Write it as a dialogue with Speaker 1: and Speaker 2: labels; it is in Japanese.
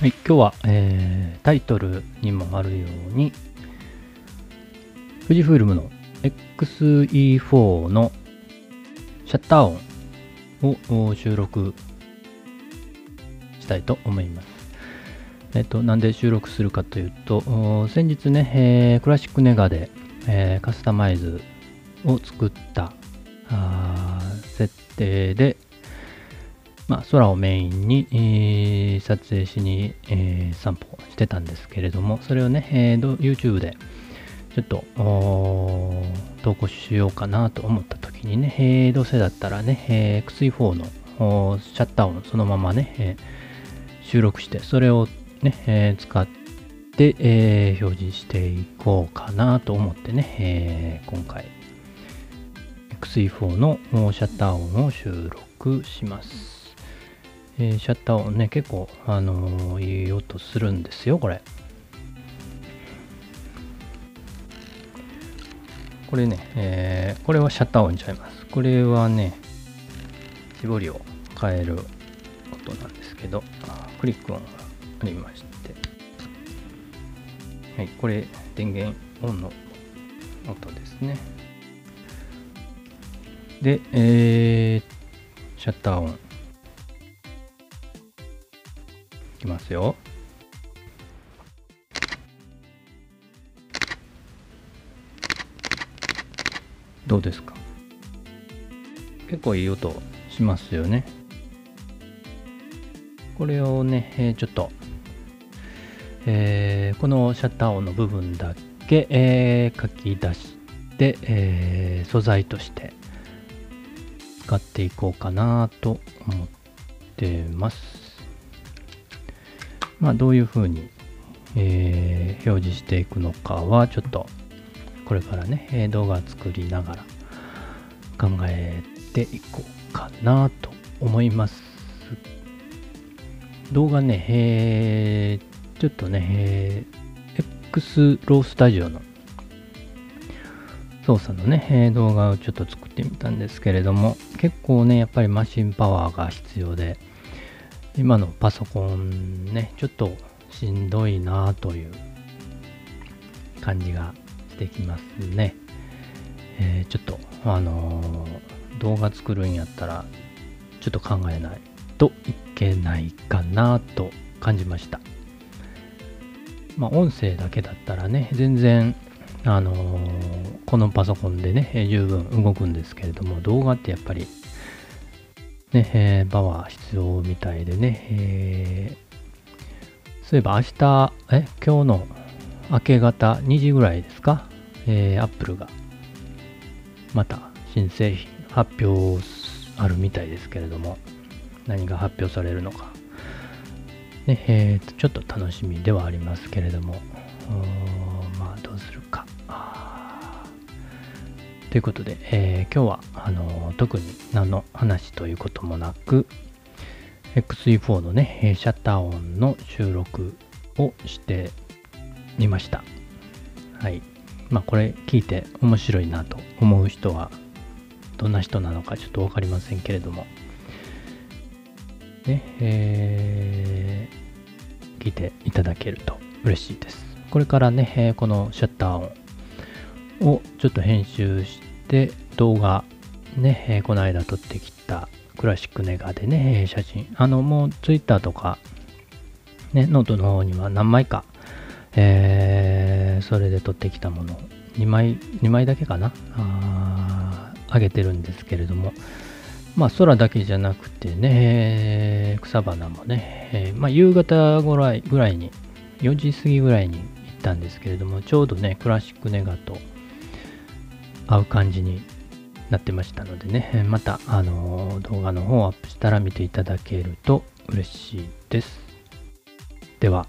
Speaker 1: はい、今日は、えータイトルにもあるように、富士フイルムの XE4 のシャッター音を収録したいと思います。えっと、なんで収録するかというと、先日ね、えークラシックネガで、えーカスタマイズを作った設定で、まあ、空をメインに、えー撮影しに、えー散歩してたんですけれども、それをね、えー YouTube でちょっと投稿しようかなと思った時にね、えーどうせだったらね、えー XE4 のシャッター音そのままね、えー収録して、それをね、えー使って、えー表示していこうかなと思ってね、えー今回 XE4 のシャッター音を収録します。えーシャッター音ね、結構、あのーいい音するんですよ、これ。これね、えーこれはシャッター音ちゃいます。これはね、絞りを変える音なんですけど、クリック音がありまして、はい、これ電源オンの音ですね。で、えーシャッター音。きますよ。どうですか？結構いい音しますよね。これをね、えーちょっと、えーこのシャッター音の部分だけ、えー書き出して、えー素材として使っていこうかなと思ってます。まあどういうふうに、えー表示していくのかはちょっとこれからね、動画作りながら考えていこうかなと思います。動画ね、えーちょっとね、えー X ロースタジオの操作のね、え動画をちょっと作ってみたんですけれども、結構ね、やっぱりマシンパワーが必要で、今のパソコンね、ちょっとしんどいなという感じがしてきますね。えーちょっと、あのー動画作るんやったら、ちょっと考えないといけないかなと感じました。まあ、音声だけだったらね、全然、あのーこのパソコンでね、十分動くんですけれども、動画ってやっぱり、ね、えーパワー必要みたいでね、えー。そういえば明日、え、今日の明け方2時ぐらいですか、えー、Apple がまた新製品発表あるみたいですけれども、何が発表されるのか、ねえーちょっと楽しみではありますけれども、まあどうするか。ということで、えー今日はあのー特に何の話ということもなく、XE4 のね、シャッター音の収録をしてみました。はい。まあこれ聞いて面白いなと思う人はどんな人なのかちょっとわかりませんけれども、ね、えー聞いていただけると嬉しいです。これからね、えこのシャッター音をちょっと編集して動画ね、えーこの間撮ってきたクラシックネガでね、写真、あのもう Twitter とかね、ノートの方には何枚か、えーそれで撮ってきたもの。2枚、2枚だけかな？あー上げてるんですけれども、まあ空だけじゃなくてね、草花もね、えーまあ夕方ぐらいぐらいに、4時過ぎぐらいに行ったんですけれども、ちょうどね、クラシックネガと合う感じになってましたのでね、また、あの動画の方をアップしたら見ていただけると嬉しいです。では。